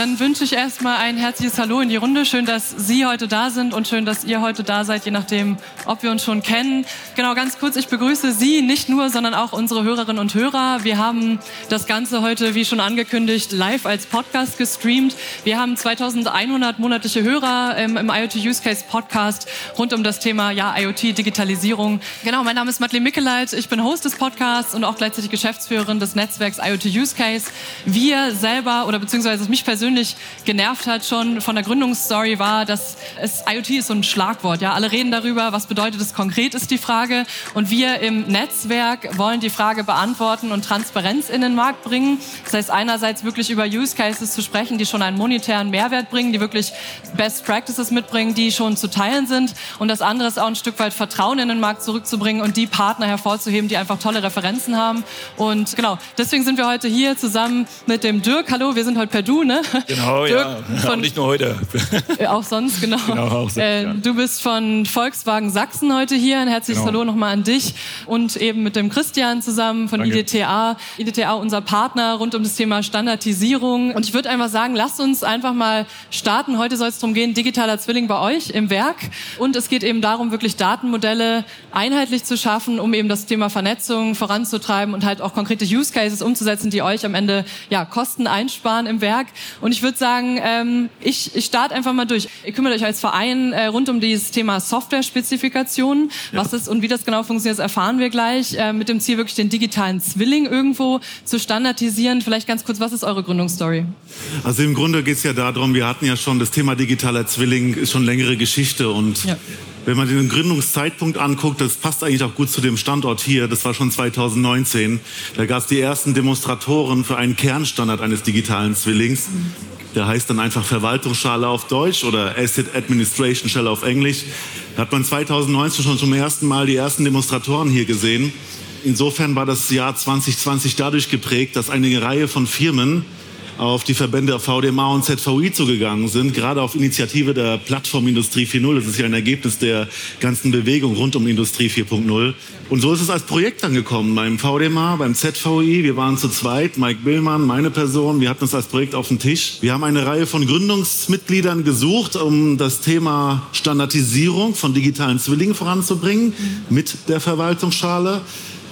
Dann wünsche ich erstmal ein herzliches Hallo in die Runde. Schön, dass Sie heute da sind und schön, dass ihr heute da seid, je nachdem, ob wir uns schon kennen. Genau, ganz kurz, ich begrüße Sie nicht nur, sondern auch unsere Hörerinnen und Hörer. Wir haben das Ganze heute, wie schon angekündigt, live als Podcast gestreamt. Wir haben 2100 monatliche Hörer im, im IoT Use Case Podcast rund um das Thema ja, IoT, Digitalisierung. Genau, mein Name ist Madeleine Mickeleit. Ich bin Host des Podcasts und auch gleichzeitig Geschäftsführerin des Netzwerks IoT Use Case. Wir selber oder beziehungsweise mich persönlich genervt hat schon von der Gründungsstory war, dass es IoT ist so ein Schlagwort. Ja, alle reden darüber. Was bedeutet es konkret, ist die Frage. Und wir im Netzwerk wollen die Frage beantworten und Transparenz in den Markt bringen. Das heißt, einerseits wirklich über Use Cases zu sprechen, die schon einen monetären Mehrwert bringen, die wirklich Best Practices mitbringen, die schon zu teilen sind. Und das andere ist auch ein Stück weit Vertrauen in den Markt zurückzubringen und die Partner hervorzuheben, die einfach tolle Referenzen haben. Und genau, deswegen sind wir heute hier zusammen mit dem Dirk. Hallo, wir sind heute per Du, ne? Genau, Dirk ja. Von, nicht nur heute. auch sonst, genau. genau auch sonst, äh, ja. Du bist von Volkswagen Sachsen heute hier. Ein herzliches genau. Hallo nochmal an dich und eben mit dem Christian zusammen von Danke. IDTA. IDTA, unser Partner rund um das Thema Standardisierung. Und ich würde einfach sagen, lasst uns einfach mal starten. Heute soll es darum gehen, digitaler Zwilling bei euch im Werk. Und es geht eben darum, wirklich Datenmodelle einheitlich zu schaffen, um eben das Thema Vernetzung voranzutreiben und halt auch konkrete Use Cases umzusetzen, die euch am Ende ja, Kosten einsparen im Werk. Und ich würde sagen, ähm, ich, ich starte einfach mal durch. Ihr kümmert euch als Verein äh, rund um dieses Thema Software-Spezifikationen. Ja. Was ist und wie das genau funktioniert, das erfahren wir gleich. Äh, mit dem Ziel, wirklich den digitalen Zwilling irgendwo zu standardisieren. Vielleicht ganz kurz, was ist eure Gründungsstory? Also im Grunde geht es ja darum, wir hatten ja schon das Thema digitaler Zwilling, ist schon längere Geschichte und ja. Wenn man den Gründungszeitpunkt anguckt, das passt eigentlich auch gut zu dem Standort hier, das war schon 2019. Da gab es die ersten Demonstratoren für einen Kernstandard eines digitalen Zwillings. Der heißt dann einfach Verwaltungsschale auf Deutsch oder Asset Administration Shell auf Englisch. Da hat man 2019 schon zum ersten Mal die ersten Demonstratoren hier gesehen. Insofern war das Jahr 2020 dadurch geprägt, dass eine Reihe von Firmen auf die Verbände VDMA und ZVI zugegangen sind, gerade auf Initiative der Plattform Industrie 4.0. Das ist ja ein Ergebnis der ganzen Bewegung rund um Industrie 4.0. Und so ist es als Projekt angekommen beim VDMA, beim ZVI. Wir waren zu zweit, Mike Billmann, meine Person. Wir hatten es als Projekt auf dem Tisch. Wir haben eine Reihe von Gründungsmitgliedern gesucht, um das Thema Standardisierung von digitalen Zwillingen voranzubringen mit der Verwaltungsschale.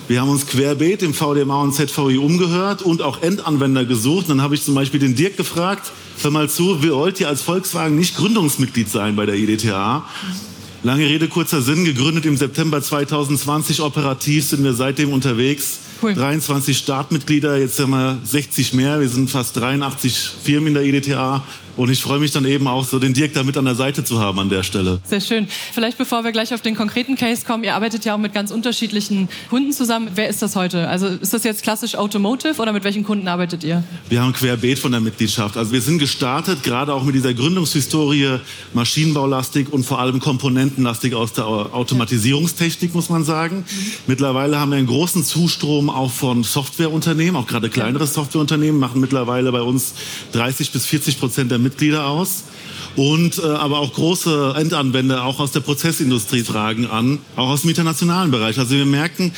Wir haben uns querbeet im VDMA und ZVI umgehört und auch Endanwender gesucht. dann habe ich zum Beispiel den Dirk gefragt, hör mal zu, wir wollt ihr als Volkswagen nicht Gründungsmitglied sein bei der IDTA? Lange Rede, kurzer Sinn, gegründet im September 2020, operativ sind wir seitdem unterwegs. Cool. 23 Startmitglieder, jetzt haben wir 60 mehr, wir sind fast 83 Firmen in der IDTA und ich freue mich dann eben auch so, den Dirk da mit an der Seite zu haben an der Stelle. Sehr schön. Vielleicht bevor wir gleich auf den konkreten Case kommen, ihr arbeitet ja auch mit ganz unterschiedlichen Kunden zusammen. Wer ist das heute? Also ist das jetzt klassisch Automotive oder mit welchen Kunden arbeitet ihr? Wir haben querbeet von der Mitgliedschaft. Also wir sind gestartet, gerade auch mit dieser Gründungshistorie, Maschinenbaulastig und vor allem Komponentenlastig aus der Automatisierungstechnik, muss man sagen. Mittlerweile haben wir einen großen Zustrom auch von Softwareunternehmen, auch gerade kleinere Softwareunternehmen machen mittlerweile bei uns 30 bis 40 Prozent der Mitglieder aus. Und äh, aber auch große Endanwender, auch aus der Prozessindustrie fragen an, auch aus dem internationalen Bereich. Also wir merken,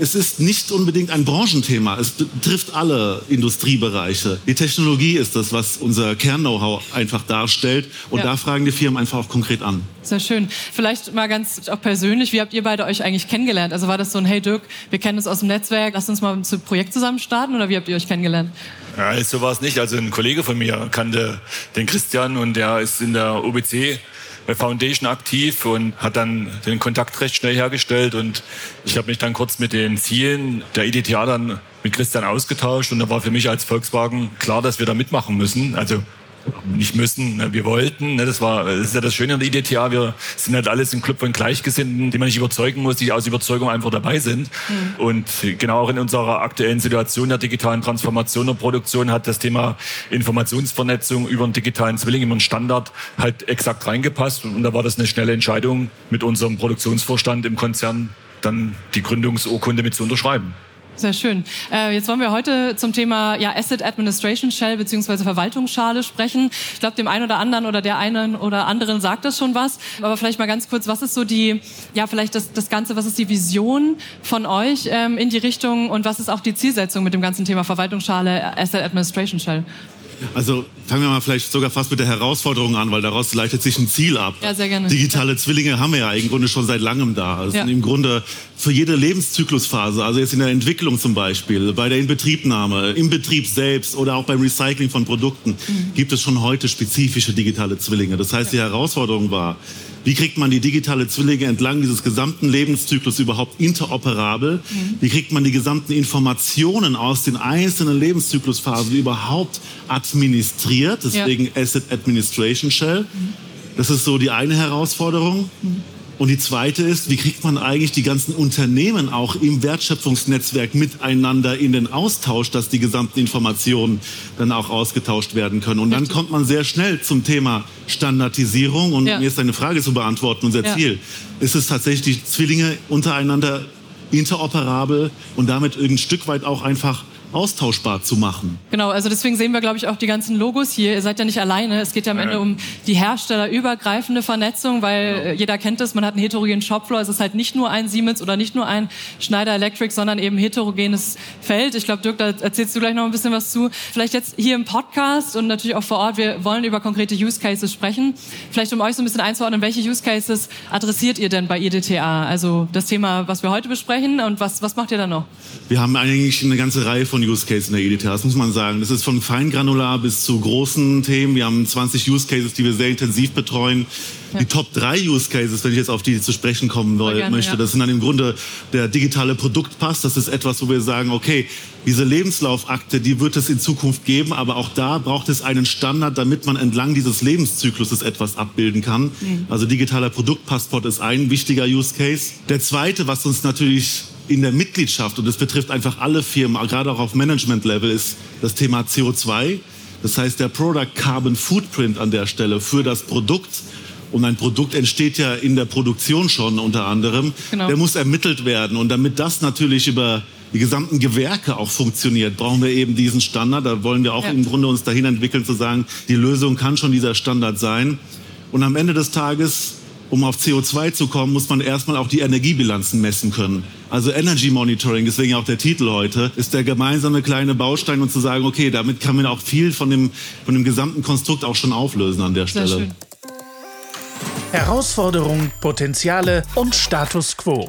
es ist nicht unbedingt ein Branchenthema. Es betrifft alle Industriebereiche. Die Technologie ist das, was unser Kern-Know-how einfach darstellt. Und ja. da fragen die Firmen einfach auch konkret an. Sehr schön. Vielleicht mal ganz auch persönlich, wie habt ihr beide euch eigentlich kennengelernt? Also war das so ein, hey Dirk, wir kennen uns aus dem Netzwerk, lasst uns mal ein Projekt zusammen starten oder wie habt ihr euch kennengelernt? Ja, so war es nicht. Also ein Kollege von mir kannte den Christian und der ist in der OBC Foundation aktiv und hat dann den Kontakt recht schnell hergestellt und ich habe mich dann kurz mit den Zielen der IDTA dann mit Christian ausgetauscht und da war für mich als Volkswagen klar, dass wir da mitmachen müssen. Also nicht müssen, ne, wir wollten. Ne, das war, das ist ja das Schöne an der IDTA. Wir sind halt alles im Club von Gleichgesinnten, die man nicht überzeugen muss, die aus Überzeugung einfach dabei sind. Mhm. Und genau auch in unserer aktuellen Situation der digitalen Transformation und Produktion hat das Thema Informationsvernetzung über einen digitalen Zwilling, über einen Standard halt exakt reingepasst. Und da war das eine schnelle Entscheidung mit unserem Produktionsvorstand im Konzern, dann die Gründungsurkunde mit zu unterschreiben. Sehr schön. Äh, jetzt wollen wir heute zum Thema ja, Asset Administration Shell bzw. Verwaltungsschale sprechen. Ich glaube, dem einen oder anderen oder der einen oder anderen sagt das schon was. Aber vielleicht mal ganz kurz, was ist so die, ja, vielleicht das, das Ganze, was ist die Vision von euch ähm, in die Richtung und was ist auch die Zielsetzung mit dem ganzen Thema Verwaltungsschale, Asset Administration Shell? Also fangen wir mal vielleicht sogar fast mit der Herausforderung an, weil daraus leitet sich ein Ziel ab. Ja, sehr gerne. Digitale ja. Zwillinge haben wir ja im Grunde schon seit langem da. Also ja. im Grunde für jede Lebenszyklusphase, also jetzt in der Entwicklung zum Beispiel, bei der Inbetriebnahme, im Betrieb selbst oder auch beim Recycling von Produkten, mhm. gibt es schon heute spezifische digitale Zwillinge. Das heißt, die Herausforderung war, wie kriegt man die digitale Zwillinge entlang dieses gesamten Lebenszyklus überhaupt interoperabel? Mhm. Wie kriegt man die gesamten Informationen aus den einzelnen Lebenszyklusphasen überhaupt administriert? Deswegen ja. Asset Administration Shell. Mhm. Das ist so die eine Herausforderung. Mhm. Und die zweite ist, wie kriegt man eigentlich die ganzen Unternehmen auch im Wertschöpfungsnetzwerk miteinander in den Austausch, dass die gesamten Informationen dann auch ausgetauscht werden können. Und dann kommt man sehr schnell zum Thema Standardisierung. Und ja. mir ist eine Frage zu beantworten, unser ja. Ziel. Ist es tatsächlich, die Zwillinge untereinander interoperabel und damit ein Stück weit auch einfach austauschbar zu machen. Genau, also deswegen sehen wir, glaube ich, auch die ganzen Logos hier. Ihr seid ja nicht alleine. Es geht ja am Ende um die herstellerübergreifende Vernetzung, weil genau. jeder kennt es, man hat einen heterogenen Shopfloor. Es ist halt nicht nur ein Siemens oder nicht nur ein Schneider Electric, sondern eben heterogenes Feld. Ich glaube, Dirk, da erzählst du gleich noch ein bisschen was zu. Vielleicht jetzt hier im Podcast und natürlich auch vor Ort. Wir wollen über konkrete Use Cases sprechen. Vielleicht um euch so ein bisschen einzuordnen, welche Use Cases adressiert ihr denn bei IDTA? Also das Thema, was wir heute besprechen und was, was macht ihr da noch? Wir haben eigentlich eine ganze Reihe von von Use Cases in der EDTA, das muss man sagen. Das ist von feingranular bis zu großen Themen. Wir haben 20 Use Cases, die wir sehr intensiv betreuen. Ja. Die Top 3 Use Cases, wenn ich jetzt auf die zu sprechen kommen will, gerne, möchte, ja. das sind dann im Grunde der digitale Produktpass. Das ist etwas, wo wir sagen, okay, diese Lebenslaufakte, die wird es in Zukunft geben, aber auch da braucht es einen Standard, damit man entlang dieses Lebenszykluses etwas abbilden kann. Mhm. Also digitaler Produktpassport ist ein wichtiger Use Case. Der zweite, was uns natürlich in der Mitgliedschaft, und das betrifft einfach alle Firmen, gerade auch auf Management-Level, ist das Thema CO2. Das heißt, der Product Carbon Footprint an der Stelle für das Produkt. Und ein Produkt entsteht ja in der Produktion schon unter anderem. Genau. Der muss ermittelt werden. Und damit das natürlich über die gesamten Gewerke auch funktioniert, brauchen wir eben diesen Standard. Da wollen wir auch ja. im Grunde uns dahin entwickeln zu sagen, die Lösung kann schon dieser Standard sein. Und am Ende des Tages um auf CO2 zu kommen, muss man erstmal auch die Energiebilanzen messen können. Also Energy Monitoring, deswegen auch der Titel heute, ist der gemeinsame kleine Baustein und zu sagen, okay, damit kann man auch viel von dem, von dem gesamten Konstrukt auch schon auflösen an der Stelle. Herausforderungen, Potenziale und Status quo.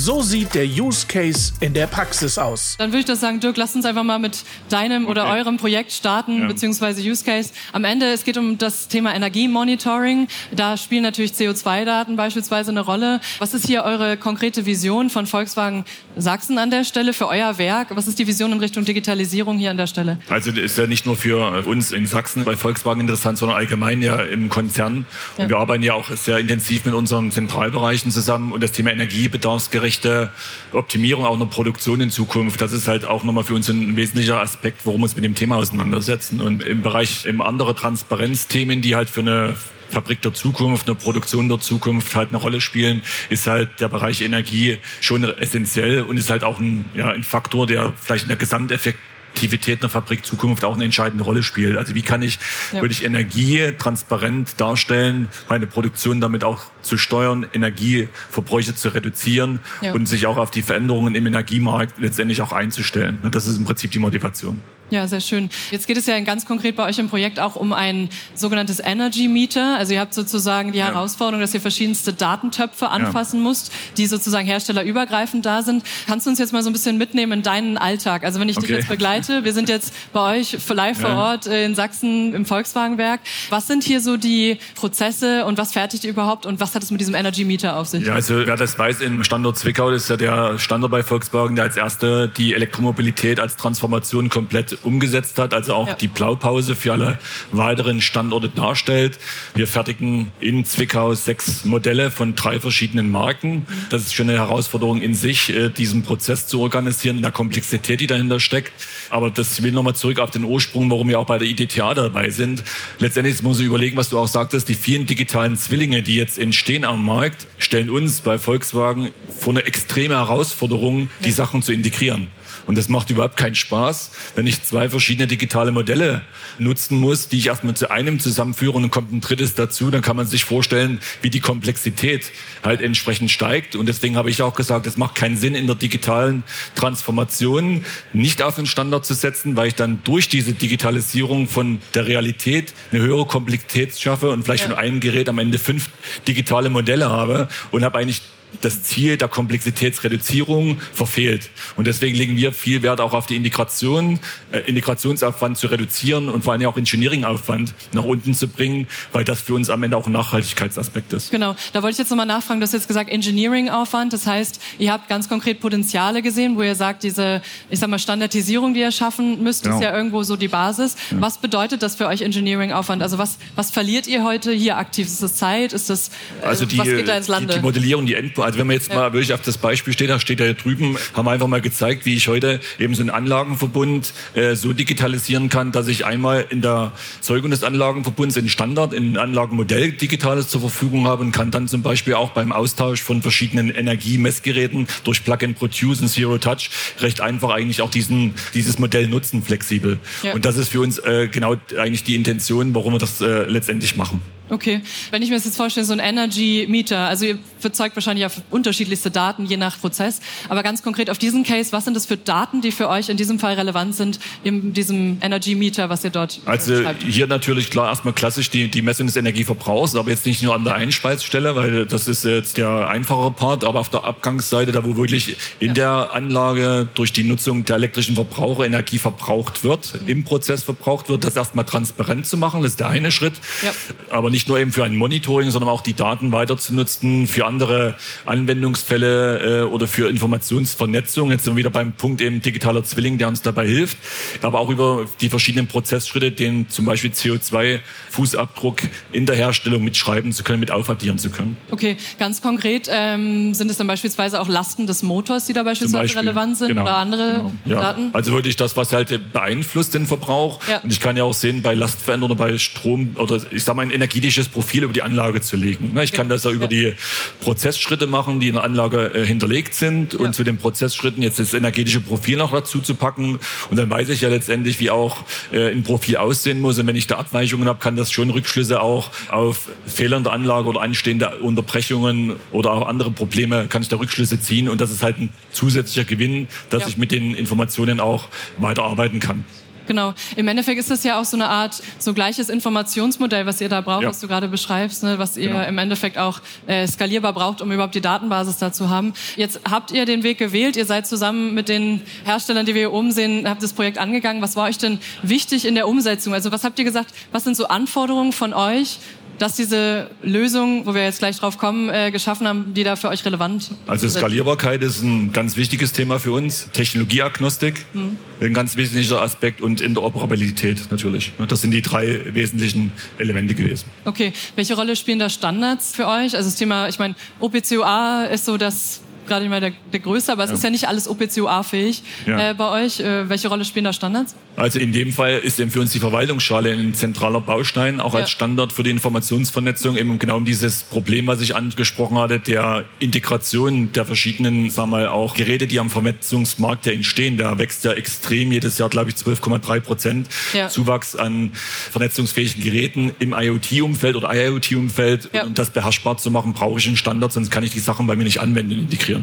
So sieht der Use Case in der Praxis aus. Dann würde ich das sagen, Dirk, lass uns einfach mal mit deinem okay. oder eurem Projekt starten, ja. beziehungsweise Use Case. Am Ende, es geht um das Thema Energiemonitoring. Da spielen natürlich CO2-Daten beispielsweise eine Rolle. Was ist hier eure konkrete Vision von Volkswagen Sachsen an der Stelle für euer Werk? Was ist die Vision in Richtung Digitalisierung hier an der Stelle? Also das ist ja nicht nur für uns in Sachsen bei Volkswagen interessant, sondern allgemein ja im Konzern. Ja. Und wir arbeiten ja auch sehr intensiv mit unseren Zentralbereichen zusammen und das Thema Energiebedarfsgerecht gerechte Optimierung auch einer Produktion in Zukunft. Das ist halt auch nochmal für uns ein wesentlicher Aspekt, worum wir uns mit dem Thema auseinandersetzen. Und im Bereich im andere Transparenzthemen, die halt für eine Fabrik der Zukunft, eine Produktion der Zukunft halt eine Rolle spielen, ist halt der Bereich Energie schon essentiell und ist halt auch ein, ja, ein Faktor, der vielleicht in der Gesamteffekt Aktivität einer Fabrik Zukunft auch eine entscheidende Rolle spielt. Also wie kann ich ja. wirklich Energie transparent darstellen, meine Produktion damit auch zu steuern, Energieverbräuche zu reduzieren ja. und sich auch auf die Veränderungen im Energiemarkt letztendlich auch einzustellen. Das ist im Prinzip die Motivation. Ja, sehr schön. Jetzt geht es ja ganz konkret bei euch im Projekt auch um ein sogenanntes Energy Meter. Also ihr habt sozusagen die ja. Herausforderung, dass ihr verschiedenste Datentöpfe anfassen ja. musst, die sozusagen herstellerübergreifend da sind. Kannst du uns jetzt mal so ein bisschen mitnehmen in deinen Alltag? Also wenn ich okay. dich jetzt begleite, wir sind jetzt bei euch live ja. vor Ort in Sachsen im Volkswagenwerk. Was sind hier so die Prozesse und was fertigt ihr überhaupt und was hat es mit diesem Energy Meter auf sich? Ja, also wer das weiß, im Standort Zwickau das ist ja der Standort bei Volkswagen, der als erste die Elektromobilität als Transformation komplett umgesetzt hat, also auch ja. die Blaupause für alle weiteren Standorte darstellt. Wir fertigen in Zwickau sechs Modelle von drei verschiedenen Marken. Das ist schon eine Herausforderung in sich, äh, diesen Prozess zu organisieren, in der Komplexität, die dahinter steckt. Aber das will nochmal zurück auf den Ursprung, warum wir auch bei der IDTA dabei sind. Letztendlich muss man überlegen, was du auch sagtest, die vielen digitalen Zwillinge, die jetzt entstehen am Markt, stellen uns bei Volkswagen vor eine extreme Herausforderung, die Sachen zu integrieren. Und das macht überhaupt keinen Spaß, wenn ich zwei verschiedene digitale Modelle nutzen muss, die ich erstmal zu einem zusammenführe und dann kommt ein drittes dazu, dann kann man sich vorstellen, wie die Komplexität halt entsprechend steigt. Und deswegen habe ich auch gesagt, es macht keinen Sinn in der digitalen Transformation nicht auf den Standard zu setzen, weil ich dann durch diese Digitalisierung von der Realität eine höhere Komplexität schaffe und vielleicht ja. von einem Gerät am Ende fünf digitale Modelle habe und habe eigentlich das Ziel der Komplexitätsreduzierung verfehlt. Und deswegen legen wir viel Wert auch auf die Integration, äh, Integrationsaufwand zu reduzieren und vor allem auch Engineeringaufwand nach unten zu bringen, weil das für uns am Ende auch ein Nachhaltigkeitsaspekt ist. Genau, da wollte ich jetzt nochmal nachfragen. Du hast jetzt gesagt Engineeringaufwand. Das heißt, ihr habt ganz konkret Potenziale gesehen, wo ihr sagt, diese, ich sag mal, Standardisierung, die ihr schaffen müsst, genau. ist ja irgendwo so die Basis. Ja. Was bedeutet das für euch Engineeringaufwand? Also was, was verliert ihr heute hier aktiv? Ist das Zeit? Ist das, äh, also die, was geht da ins Lande? Die, die Modellierung, die End also wenn man jetzt mal wirklich auf das Beispiel steht, da steht ja drüben, haben wir einfach mal gezeigt, wie ich heute eben so einen Anlagenverbund äh, so digitalisieren kann, dass ich einmal in der Zeugung des Anlagenverbunds in Standard, in Anlagenmodell digitales zur Verfügung habe und kann dann zum Beispiel auch beim Austausch von verschiedenen Energiemessgeräten durch Plug-and-Produce und Zero Touch recht einfach eigentlich auch diesen, dieses Modell nutzen, flexibel. Ja. Und das ist für uns äh, genau eigentlich die Intention, warum wir das äh, letztendlich machen. Okay, wenn ich mir das jetzt vorstelle, so ein Energy Meter, also ihr verzeugt wahrscheinlich auf unterschiedlichste Daten je nach Prozess, aber ganz konkret auf diesen Case, was sind das für Daten, die für euch in diesem Fall relevant sind in diesem Energy Meter, was ihr dort Also schreibt? hier natürlich klar erstmal klassisch die, die Messung des Energieverbrauchs, aber jetzt nicht nur an der Einspeisstelle, weil das ist jetzt der einfachere Part, aber auf der Abgangsseite, da wo wirklich in ja. der Anlage durch die Nutzung der elektrischen Verbraucher Energie verbraucht wird, mhm. im Prozess verbraucht wird, das erstmal transparent zu machen, das ist der eine Schritt, ja. aber nicht nicht nur eben für ein Monitoring, sondern auch die Daten weiter zu nutzen für andere Anwendungsfälle äh, oder für Informationsvernetzung. Jetzt sind wir wieder beim Punkt eben digitaler Zwilling, der uns dabei hilft, aber auch über die verschiedenen Prozessschritte, den zum Beispiel CO2-Fußabdruck in der Herstellung mitschreiben zu können, mit aufaddieren zu können. Okay, ganz konkret ähm, sind es dann beispielsweise auch Lasten des Motors, die da beispielsweise Beispiel, relevant sind genau, oder andere genau. ja. Daten? Also wirklich das, was halt beeinflusst den Verbrauch. Ja. Und ich kann ja auch sehen, bei Lastveränderungen, bei Strom oder ich sage mal ein Energie energetisches Profil über die Anlage zu legen. Ich kann das ja über die Prozessschritte machen, die in der Anlage äh, hinterlegt sind und zu den Prozessschritten jetzt das energetische Profil noch dazu zu packen. Und dann weiß ich ja letztendlich, wie auch äh, ein Profil aussehen muss. Und wenn ich da Abweichungen habe, kann das schon Rückschlüsse auch auf Fehler in der Anlage oder anstehende Unterbrechungen oder auch andere Probleme, kann ich da Rückschlüsse ziehen. Und das ist halt ein zusätzlicher Gewinn, dass ja. ich mit den Informationen auch weiterarbeiten kann. Genau. Im Endeffekt ist das ja auch so eine Art so gleiches Informationsmodell, was ihr da braucht, ja. was du gerade beschreibst, ne, was ihr genau. im Endeffekt auch äh, skalierbar braucht, um überhaupt die Datenbasis da zu haben. Jetzt habt ihr den Weg gewählt, ihr seid zusammen mit den Herstellern, die wir hier oben sehen, habt das Projekt angegangen. Was war euch denn wichtig in der Umsetzung? Also was habt ihr gesagt, was sind so Anforderungen von euch, dass diese Lösung, wo wir jetzt gleich drauf kommen, äh, geschaffen haben, die da für euch relevant Also Skalierbarkeit ist ein ganz wichtiges Thema für uns. Technologieagnostik, mhm. ein ganz wesentlicher Aspekt und Interoperabilität natürlich. Das sind die drei wesentlichen Elemente gewesen. Okay, welche Rolle spielen da Standards für euch? Also das Thema, ich meine, OPCOA ist so das gerade nicht mal der, der größte, aber es ja. ist ja nicht alles OPCOA-fähig ja. äh, bei euch. Äh, welche Rolle spielen da Standards? Also in dem Fall ist eben für uns die Verwaltungsschale ein zentraler Baustein, auch ja. als Standard für die Informationsvernetzung, eben genau um dieses Problem, was ich angesprochen hatte, der Integration der verschiedenen, sagen wir mal, auch Geräte, die am Vernetzungsmarkt ja entstehen. Da wächst ja extrem jedes Jahr, glaube ich, 12,3 Prozent Zuwachs an vernetzungsfähigen Geräten im IoT-Umfeld oder IoT-Umfeld. Um das beherrschbar zu machen, brauche ich einen Standard, sonst kann ich die Sachen bei mir nicht anwenden und integrieren.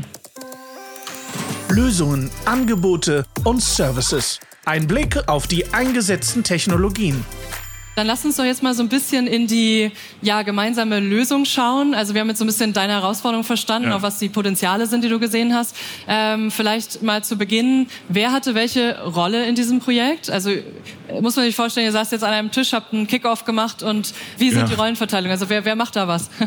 Lösungen, Angebote und Services. Ein Blick auf die eingesetzten Technologien. Dann lass uns doch jetzt mal so ein bisschen in die ja, gemeinsame Lösung schauen. Also wir haben jetzt so ein bisschen deine Herausforderung verstanden, ja. auch was die Potenziale sind, die du gesehen hast. Ähm, vielleicht mal zu Beginn, wer hatte welche Rolle in diesem Projekt? Also äh, muss man sich vorstellen, ihr saßt jetzt an einem Tisch, habt einen Kickoff gemacht und wie sind ja. die Rollenverteilung? Also wer, wer macht da was?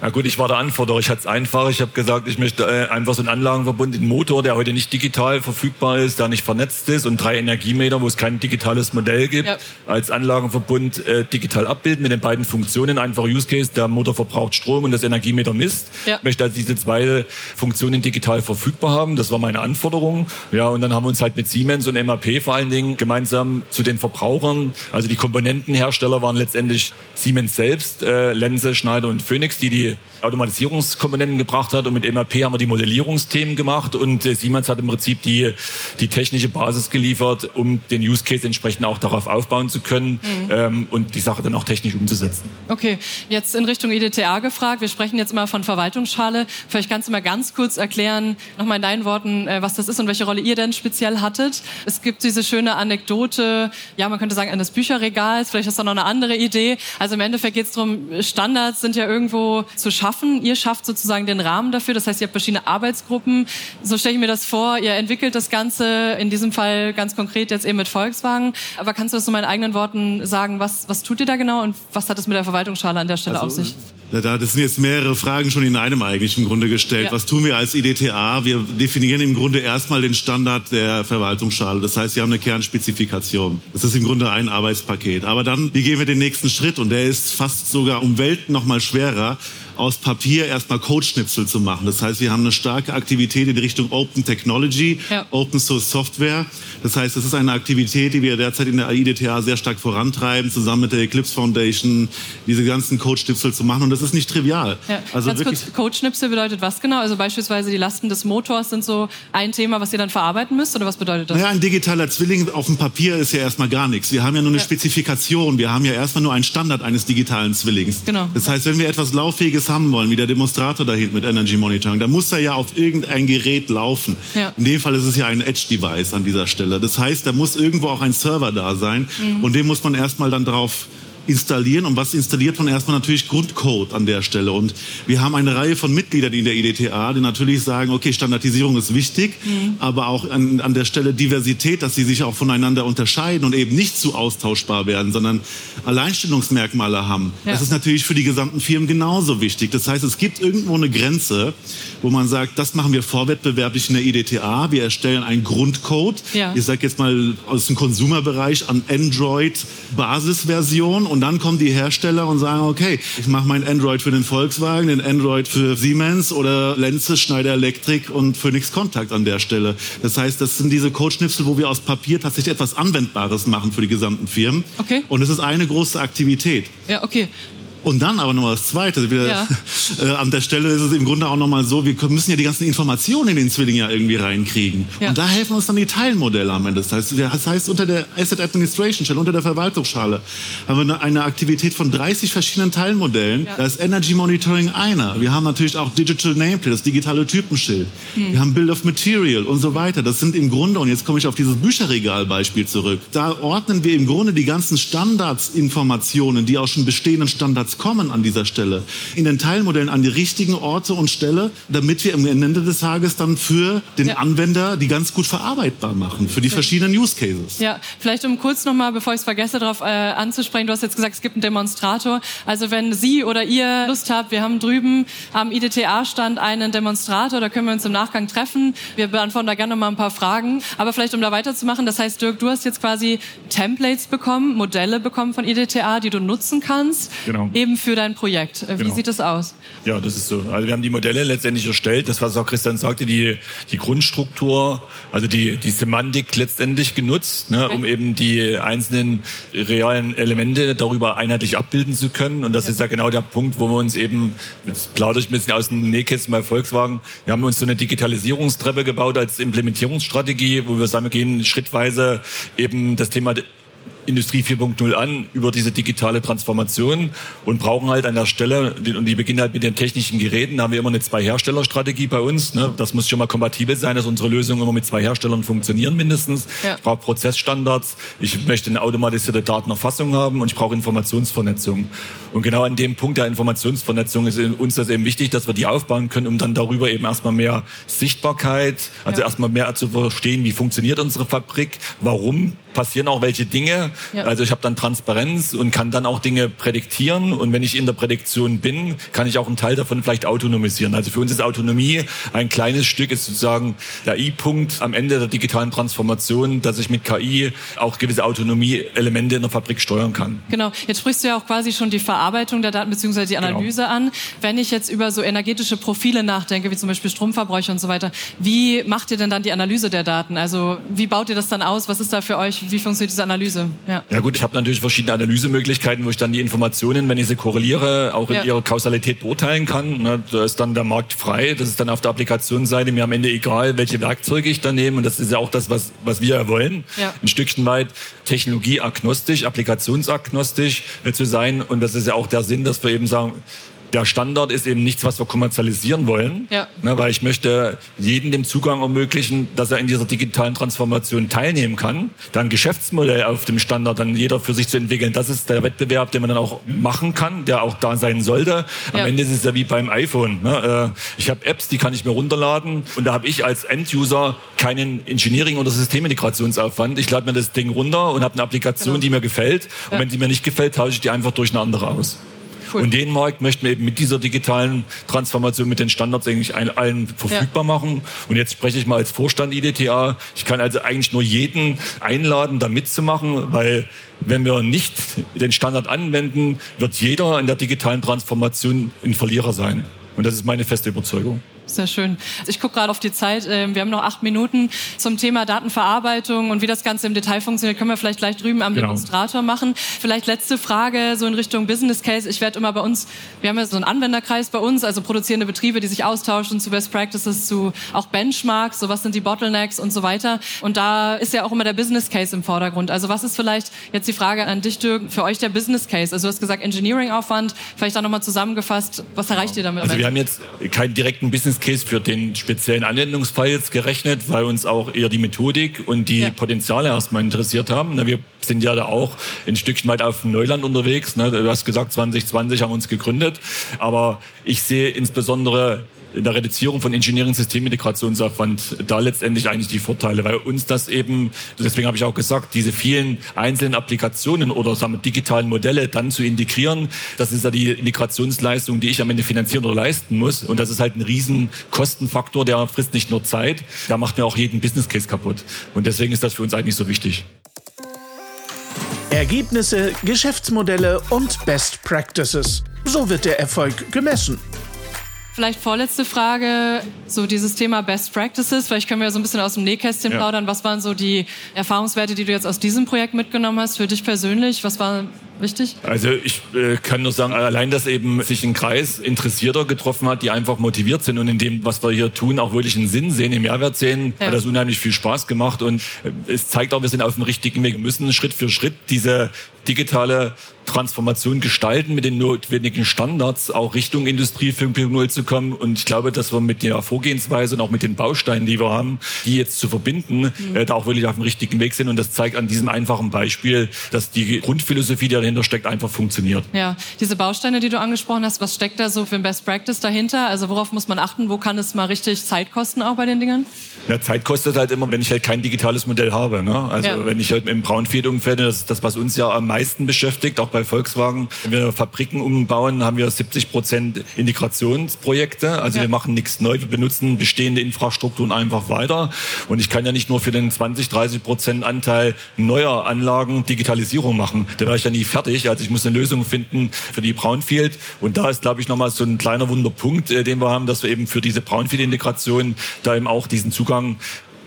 Na gut, ich war der Anforderer. Ich hatte es einfach. Ich habe gesagt, ich möchte äh, einfach so einen Anlagenverbund, einen Motor, der heute nicht digital verfügbar ist, der nicht vernetzt ist und drei Energiemeter, wo es kein digitales Modell gibt, ja. als Anlagenverbund äh, digital abbilden mit den beiden Funktionen. Einfach Use Case, der Motor verbraucht Strom und das Energiemeter misst. Ja. Ich möchte also diese zwei Funktionen digital verfügbar haben. Das war meine Anforderung. Ja, und dann haben wir uns halt mit Siemens und MAP vor allen Dingen gemeinsam zu den Verbrauchern, also die Komponentenhersteller waren letztendlich Siemens selbst, äh, Lenze, Schneider und Phoenix, die die you. Automatisierungskomponenten gebracht hat und mit MAP haben wir die Modellierungsthemen gemacht und äh, Siemens hat im Prinzip die, die technische Basis geliefert, um den Use Case entsprechend auch darauf aufbauen zu können mhm. ähm, und die Sache dann auch technisch umzusetzen. Okay, jetzt in Richtung EDTA gefragt. Wir sprechen jetzt immer von Verwaltungsschale. Vielleicht kannst du mal ganz kurz erklären, nochmal in deinen Worten, äh, was das ist und welche Rolle ihr denn speziell hattet. Es gibt diese schöne Anekdote, ja, man könnte sagen, eines Bücherregals. Vielleicht ist da noch eine andere Idee. Also im Endeffekt geht es darum, Standards sind ja irgendwo zu schaffen. Ihr schafft sozusagen den Rahmen dafür. Das heißt, ihr habt verschiedene Arbeitsgruppen. So stelle ich mir das vor. Ihr entwickelt das Ganze in diesem Fall ganz konkret jetzt eben mit Volkswagen. Aber kannst du das in meinen eigenen Worten sagen? Was, was tut ihr da genau und was hat es mit der Verwaltungsschale an der Stelle also, auf sich? Das sind jetzt mehrere Fragen schon in einem eigentlich im Grunde gestellt. Ja. Was tun wir als IDTA? Wir definieren im Grunde erstmal den Standard der Verwaltungsschale. Das heißt, wir haben eine Kernspezifikation. Das ist im Grunde ein Arbeitspaket. Aber dann, wie gehen wir den nächsten Schritt? Und der ist fast sogar um Welten noch mal schwerer aus Papier erstmal Codeschnipsel zu machen. Das heißt, wir haben eine starke Aktivität in Richtung Open Technology, ja. Open Source Software. Das heißt, das ist eine Aktivität, die wir derzeit in der AIDTA sehr stark vorantreiben, zusammen mit der Eclipse Foundation, diese ganzen Codeschnipsel zu machen. Und das ist nicht trivial. Ja. Also Ganz kurz, Codeschnipsel bedeutet was genau? Also beispielsweise die Lasten des Motors sind so ein Thema, was ihr dann verarbeiten müsst, oder was bedeutet das? Naja, ein digitaler Zwilling auf dem Papier ist ja erstmal gar nichts. Wir haben ja nur eine ja. Spezifikation. Wir haben ja erstmal nur einen Standard eines digitalen Zwillings. Genau. Das heißt, wenn wir etwas Lauffähiges haben wollen, wie der Demonstrator da hinten mit Energy Monitoring, da muss er ja auf irgendein Gerät laufen. Ja. In dem Fall ist es ja ein Edge-Device an dieser Stelle. Das heißt, da muss irgendwo auch ein Server da sein mhm. und den muss man erstmal dann drauf installieren. Und was installiert man erstmal natürlich Grundcode an der Stelle. Und wir haben eine Reihe von Mitgliedern in der IDTA, die natürlich sagen, okay, Standardisierung ist wichtig, mhm. aber auch an, an der Stelle Diversität, dass sie sich auch voneinander unterscheiden und eben nicht zu austauschbar werden, sondern Alleinstellungsmerkmale haben. Ja. Das ist natürlich für die gesamten Firmen genauso wichtig. Das heißt, es gibt irgendwo eine Grenze, wo man sagt, das machen wir vorwettbewerblich in der IDTA. Wir erstellen einen Grundcode. Ja. Ich sage jetzt mal aus dem Konsumerbereich an Android Basisversion und dann kommen die Hersteller und sagen, okay, ich mache mein Android für den Volkswagen, den Android für Siemens oder Lenze, Schneider Electric und Phoenix Contact an der Stelle. Das heißt, das sind diese Codeschnipsel, wo wir aus Papier tatsächlich etwas Anwendbares machen für die gesamten Firmen. Okay. Und es ist eine große Aktivität. Ja, okay. Und dann aber noch das Zweite. Wir, ja. äh, an der Stelle ist es im Grunde auch nochmal so, wir müssen ja die ganzen Informationen in den Zwilling ja irgendwie reinkriegen. Ja. Und da helfen uns dann die Teilmodelle am Ende. Das heißt, das heißt, unter der Asset Administration Shell, unter der Verwaltungsschale, haben wir eine Aktivität von 30 verschiedenen Teilmodellen. Ja. Da ist Energy Monitoring einer. Wir haben natürlich auch Digital Nameplate, das digitale Typenschild. Hm. Wir haben Bill of Material und so weiter. Das sind im Grunde, und jetzt komme ich auf dieses Bücherregalbeispiel zurück, da ordnen wir im Grunde die ganzen Standardsinformationen, die aus schon bestehenden Standards Standards kommen an dieser Stelle, in den Teilmodellen an die richtigen Orte und Stelle, damit wir am Ende des Tages dann für den ja. Anwender die ganz gut verarbeitbar machen, für die verschiedenen Use Cases. Ja, vielleicht um kurz nochmal, bevor ich es vergesse, darauf äh, anzusprechen, du hast jetzt gesagt, es gibt einen Demonstrator. Also wenn Sie oder ihr Lust habt, wir haben drüben am IDTA-Stand einen Demonstrator, da können wir uns im Nachgang treffen. Wir beantworten da gerne mal ein paar Fragen. Aber vielleicht, um da weiterzumachen, das heißt, Dirk, du hast jetzt quasi Templates bekommen, Modelle bekommen von IDTA, die du nutzen kannst. Genau eben für dein Projekt. Äh, wie genau. sieht das aus? Ja, das ist so. Also wir haben die Modelle letztendlich erstellt. Das, was auch Christian sagte, die, die Grundstruktur, also die, die Semantik letztendlich genutzt, ne, okay. um eben die einzelnen realen Elemente darüber einheitlich abbilden zu können. Und das ja. ist ja genau der Punkt, wo wir uns eben, jetzt plaudere ich ein bisschen aus dem Nähkästchen bei Volkswagen, wir haben uns so eine Digitalisierungstreppe gebaut als Implementierungsstrategie, wo wir sagen, wir gehen schrittweise eben das Thema Industrie 4.0 an über diese digitale Transformation und brauchen halt an der Stelle, und die beginnen halt mit den technischen Geräten, da haben wir immer eine Zwei-Hersteller-Strategie bei uns. Ne? Das muss schon mal kompatibel sein, dass unsere Lösungen immer mit zwei Herstellern funktionieren mindestens. Ja. Ich brauche Prozessstandards, ich möchte eine automatisierte Datenerfassung haben und ich brauche Informationsvernetzung. Und genau an dem Punkt der Informationsvernetzung ist uns das eben wichtig, dass wir die aufbauen können, um dann darüber eben erstmal mehr Sichtbarkeit, also ja. erstmal mehr zu verstehen, wie funktioniert unsere Fabrik, warum passieren auch welche Dinge. Ja. Also ich habe dann Transparenz und kann dann auch Dinge prädiktieren. Und wenn ich in der Prädiktion bin, kann ich auch einen Teil davon vielleicht autonomisieren. Also für uns ist Autonomie ein kleines Stück, ist sozusagen der I-Punkt am Ende der digitalen Transformation, dass ich mit KI auch gewisse Autonomie-Elemente in der Fabrik steuern kann. Genau. Jetzt sprichst du ja auch quasi schon die Verarbeitung der Daten bzw. die genau. Analyse genau. an. Wenn ich jetzt über so energetische Profile nachdenke, wie zum Beispiel Stromverbräuche und so weiter, wie macht ihr denn dann die Analyse der Daten? Also wie baut ihr das dann aus? Was ist da für euch wie funktioniert diese Analyse? Ja, ja gut, ich habe natürlich verschiedene Analysemöglichkeiten, wo ich dann die Informationen, wenn ich sie korreliere, auch in ja. ihrer Kausalität beurteilen kann. Ne, da ist dann der Markt frei. Das ist dann auf der Applikationsseite mir am Ende egal, welche Werkzeuge ich da nehme. Und das ist ja auch das, was, was wir ja wollen. Ja. Ein Stückchen weit technologieagnostisch, applikationsagnostisch äh, zu sein. Und das ist ja auch der Sinn, dass wir eben sagen, der Standard ist eben nichts, was wir kommerzialisieren wollen, ja. ne, weil ich möchte jedem den Zugang ermöglichen, dass er in dieser digitalen Transformation teilnehmen kann. Dann Geschäftsmodell auf dem Standard dann jeder für sich zu entwickeln, das ist der Wettbewerb, den man dann auch machen kann, der auch da sein sollte. Am ja. Ende ist es ja wie beim iPhone. Ne? Äh, ich habe Apps, die kann ich mir runterladen und da habe ich als End-User keinen Engineering- oder Systemintegrationsaufwand. Ich lade mir das Ding runter und habe eine Applikation, genau. die mir gefällt. Und wenn die mir nicht gefällt, tausche ich die einfach durch eine andere aus. Cool. Und den Markt möchten wir eben mit dieser digitalen Transformation, mit den Standards eigentlich allen verfügbar ja. machen. Und jetzt spreche ich mal als Vorstand IDTA. Ich kann also eigentlich nur jeden einladen, da mitzumachen, weil wenn wir nicht den Standard anwenden, wird jeder in der digitalen Transformation ein Verlierer sein. Und das ist meine feste Überzeugung. Sehr schön. Ich gucke gerade auf die Zeit. Ähm, wir haben noch acht Minuten zum Thema Datenverarbeitung und wie das Ganze im Detail funktioniert. Können wir vielleicht gleich drüben am genau. Demonstrator machen. Vielleicht letzte Frage so in Richtung Business Case. Ich werde immer bei uns, wir haben ja so einen Anwenderkreis bei uns, also produzierende Betriebe, die sich austauschen zu Best Practices, zu auch Benchmarks, so was sind die Bottlenecks und so weiter. Und da ist ja auch immer der Business Case im Vordergrund. Also was ist vielleicht jetzt die Frage an dich, Dirk, für euch der Business Case? Also du hast gesagt Engineering-Aufwand. Vielleicht da nochmal zusammengefasst. Was erreicht ihr damit? Also wir haben jetzt keinen direkten Business Case für den speziellen Anwendungsfall jetzt gerechnet, weil uns auch eher die Methodik und die ja. Potenziale erstmal interessiert haben. Wir sind ja da auch ein Stückchen weit auf Neuland unterwegs. Du hast gesagt, 2020 haben wir uns gegründet. Aber ich sehe insbesondere in der Reduzierung von Engineering-Systemintegrationsaufwand da letztendlich eigentlich die Vorteile, weil uns das eben, deswegen habe ich auch gesagt, diese vielen einzelnen Applikationen oder sagen wir, digitalen Modelle dann zu integrieren, das ist ja die Integrationsleistung, die ich am Ende finanzieren oder leisten muss. Und das ist halt ein riesen Kostenfaktor, der frisst nicht nur Zeit, der macht mir auch jeden Business Case kaputt. Und deswegen ist das für uns eigentlich so wichtig. Ergebnisse, Geschäftsmodelle und Best Practices. So wird der Erfolg gemessen. Vielleicht vorletzte Frage, so dieses Thema Best Practices. Vielleicht können wir so ein bisschen aus dem Nähkästchen ja. plaudern. Was waren so die Erfahrungswerte, die du jetzt aus diesem Projekt mitgenommen hast für dich persönlich? Was war wichtig? Also ich äh, kann nur sagen, allein, dass eben sich ein Kreis Interessierter getroffen hat, die einfach motiviert sind und in dem, was wir hier tun, auch wirklich einen Sinn sehen, einen Mehrwert sehen, ja. hat das unheimlich viel Spaß gemacht und äh, es zeigt auch, wir sind auf dem richtigen Weg. Wir müssen Schritt für Schritt diese digitale Transformation gestalten mit den notwendigen Standards, auch Richtung Industrie 5.0 zu kommen. Und ich glaube, dass wir mit der Vorgehensweise und auch mit den Bausteinen, die wir haben, die jetzt zu verbinden, mhm. äh, da auch wirklich auf dem richtigen Weg sind. Und das zeigt an diesem einfachen Beispiel, dass die Grundphilosophie, die dahinter steckt, einfach funktioniert. Ja, diese Bausteine, die du angesprochen hast, was steckt da so für ein Best Practice dahinter? Also worauf muss man achten? Wo kann es mal richtig Zeit kosten auch bei den Dingern? Ja, Zeit kostet halt immer, wenn ich halt kein digitales Modell habe. Ne? Also ja. wenn ich halt im Brownfield-Umfeld, das ist das, was uns ja am meisten beschäftigt, auch bei Volkswagen. Wenn wir Fabriken umbauen, haben wir 70 Prozent Integrationsprojekte. Also ja. wir machen nichts neu, wir benutzen bestehende Infrastrukturen einfach weiter. Und ich kann ja nicht nur für den 20, 30 Prozent Anteil neuer Anlagen Digitalisierung machen. Da wäre ich ja nie fertig. Also ich muss eine Lösung finden für die Brownfield. Und da ist, glaube ich, nochmal so ein kleiner Wunderpunkt, äh, den wir haben, dass wir eben für diese Brownfield-Integration da eben auch diesen Zugang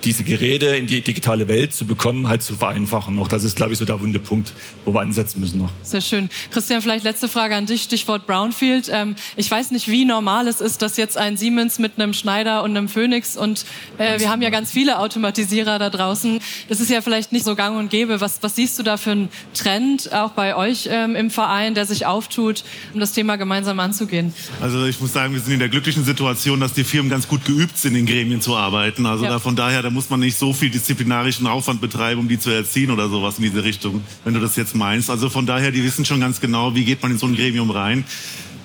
diese Geräte in die digitale Welt zu bekommen, halt zu vereinfachen. Noch das ist, glaube ich, so der wunde Punkt, wo wir ansetzen müssen noch. Sehr schön. Christian, vielleicht letzte Frage an dich, Stichwort Brownfield. Ähm, ich weiß nicht, wie normal es ist, dass jetzt ein Siemens mit einem Schneider und einem Phoenix und äh, wir haben ja ganz viele Automatisierer da draußen. Das ist ja vielleicht nicht so gang und gäbe. Was, was siehst du da für einen Trend auch bei euch ähm, im Verein, der sich auftut, um das Thema gemeinsam anzugehen? Also ich muss sagen, wir sind in der glücklichen Situation, dass die Firmen ganz gut geübt sind, in Gremien zu arbeiten. Also ja. da, von daher, muss man nicht so viel disziplinarischen Aufwand betreiben, um die zu erziehen oder sowas in diese Richtung, wenn du das jetzt meinst. Also von daher, die wissen schon ganz genau, wie geht man in so ein Gremium rein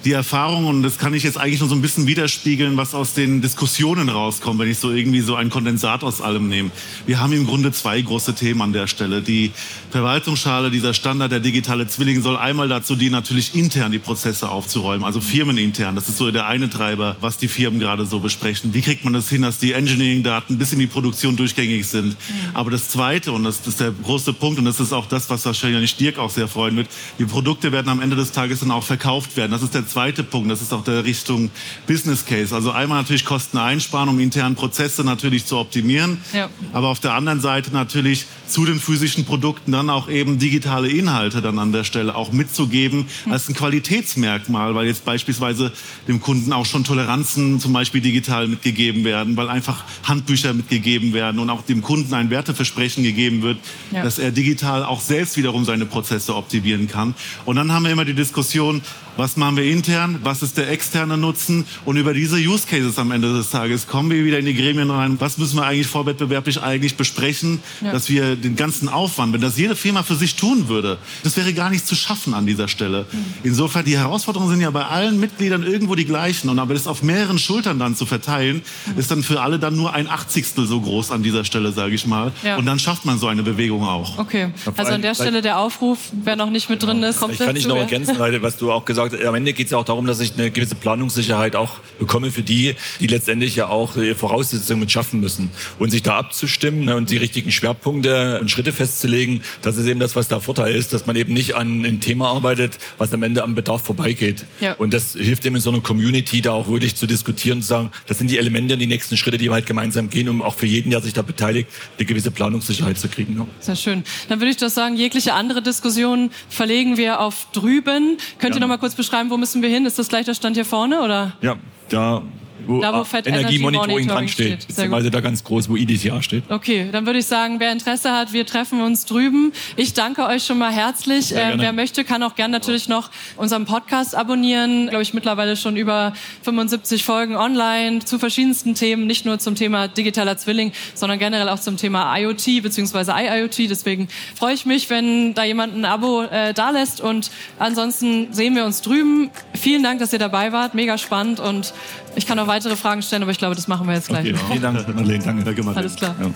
die Erfahrung, und das kann ich jetzt eigentlich nur so ein bisschen widerspiegeln, was aus den Diskussionen rauskommt, wenn ich so irgendwie so ein Kondensat aus allem nehme. Wir haben im Grunde zwei große Themen an der Stelle. Die Verwaltungsschale, dieser Standard, der digitale Zwilling, soll einmal dazu dienen, natürlich intern die Prozesse aufzuräumen, also firmenintern. Das ist so der eine Treiber, was die Firmen gerade so besprechen. Wie kriegt man das hin, dass die Engineering-Daten bis in die Produktion durchgängig sind? Mhm. Aber das Zweite, und das ist der große Punkt, und das ist auch das, was wahrscheinlich Dirk auch sehr freuen wird, die Produkte werden am Ende des Tages dann auch verkauft werden. Das ist der zweite Punkt. Das ist auch der Richtung Business Case. Also einmal natürlich Kosten einsparen, um internen Prozesse natürlich zu optimieren. Ja. Aber auf der anderen Seite natürlich zu den physischen Produkten dann auch eben digitale Inhalte dann an der Stelle auch mitzugeben als ein Qualitätsmerkmal, weil jetzt beispielsweise dem Kunden auch schon Toleranzen zum Beispiel digital mitgegeben werden, weil einfach Handbücher mitgegeben werden und auch dem Kunden ein Werteversprechen gegeben wird, ja. dass er digital auch selbst wiederum seine Prozesse optimieren kann. Und dann haben wir immer die Diskussion, was machen wir intern, was ist der externe Nutzen und über diese Use Cases am Ende des Tages kommen wir wieder in die Gremien rein. Was müssen wir eigentlich vorwettbewerblich eigentlich besprechen, ja. dass wir den ganzen Aufwand, wenn das jede Firma für sich tun würde, das wäre gar nicht zu schaffen an dieser Stelle. Mhm. Insofern, die Herausforderungen sind ja bei allen Mitgliedern irgendwo die gleichen und aber das auf mehreren Schultern dann zu verteilen, mhm. ist dann für alle dann nur ein Achtzigstel so groß an dieser Stelle, sage ich mal. Ja. Und dann schafft man so eine Bewegung auch. Okay, also an der Stelle der Aufruf, wer noch nicht mit drin ist, kommt Ich kann nicht noch ergänzen, was du auch gesagt hast, am Ende geht es ja auch darum, dass ich eine gewisse Planungssicherheit auch bekomme für die, die letztendlich ja auch äh, Voraussetzungen schaffen müssen. Und sich da abzustimmen ne, und die richtigen Schwerpunkte und Schritte festzulegen, das ist eben das, was der Vorteil ist, dass man eben nicht an ein Thema arbeitet, was am Ende am Bedarf vorbeigeht. Ja. Und das hilft eben in so einer Community da auch wirklich zu diskutieren und zu sagen, das sind die Elemente und die nächsten Schritte, die wir halt gemeinsam gehen, um auch für jeden, der sich da beteiligt, eine gewisse Planungssicherheit zu kriegen. Sehr schön. Dann würde ich das sagen, jegliche andere Diskussion verlegen wir auf drüben. Könnt ihr noch mal kurz beschreiben, wo müssen wir hin? Ist das gleich der Stand hier vorne oder? Ja, da wo, da, wo Fett Energiemonitoring dran steht, steht. beziehungsweise da ganz groß, wo IDCA steht. Okay, dann würde ich sagen, wer Interesse hat, wir treffen uns drüben. Ich danke euch schon mal herzlich. Äh, wer möchte, kann auch gern natürlich noch unseren Podcast abonnieren. Glaube ich mittlerweile schon über 75 Folgen online zu verschiedensten Themen, nicht nur zum Thema digitaler Zwilling, sondern generell auch zum Thema IoT beziehungsweise IIoT. Deswegen freue ich mich, wenn da jemand ein Abo äh, da lässt und ansonsten sehen wir uns drüben. Vielen Dank, dass ihr dabei wart. Mega spannend und ich kann noch weitere Fragen stellen, aber ich glaube, das machen wir jetzt gleich. Okay, vielen Dank, Madeleine. Danke. Danke, Alles klar. Ja.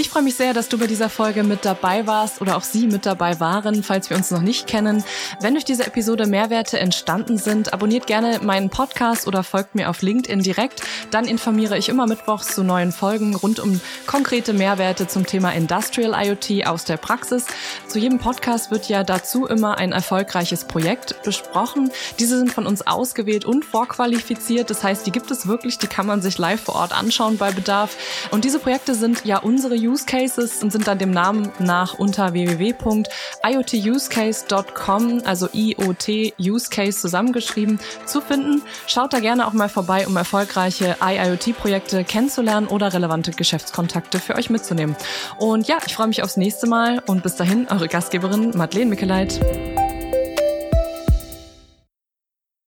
Ich freue mich sehr, dass du bei dieser Folge mit dabei warst oder auch Sie mit dabei waren, falls wir uns noch nicht kennen. Wenn durch diese Episode Mehrwerte entstanden sind, abonniert gerne meinen Podcast oder folgt mir auf LinkedIn direkt. Dann informiere ich immer mittwochs zu neuen Folgen rund um konkrete Mehrwerte zum Thema Industrial IoT aus der Praxis. Zu jedem Podcast wird ja dazu immer ein erfolgreiches Projekt besprochen. Diese sind von uns ausgewählt und vorqualifiziert. Das heißt, die gibt es wirklich, die kann man sich live vor Ort anschauen bei Bedarf. Und diese Projekte sind ja unsere Use Cases und sind dann dem Namen nach unter www.iotusecase.com, also IoT Use Case zusammengeschrieben, zu finden. Schaut da gerne auch mal vorbei, um erfolgreiche IIoT-Projekte kennenzulernen oder relevante Geschäftskontakte für euch mitzunehmen. Und ja, ich freue mich aufs nächste Mal und bis dahin eure Gastgeberin Madeleine Mickeleit.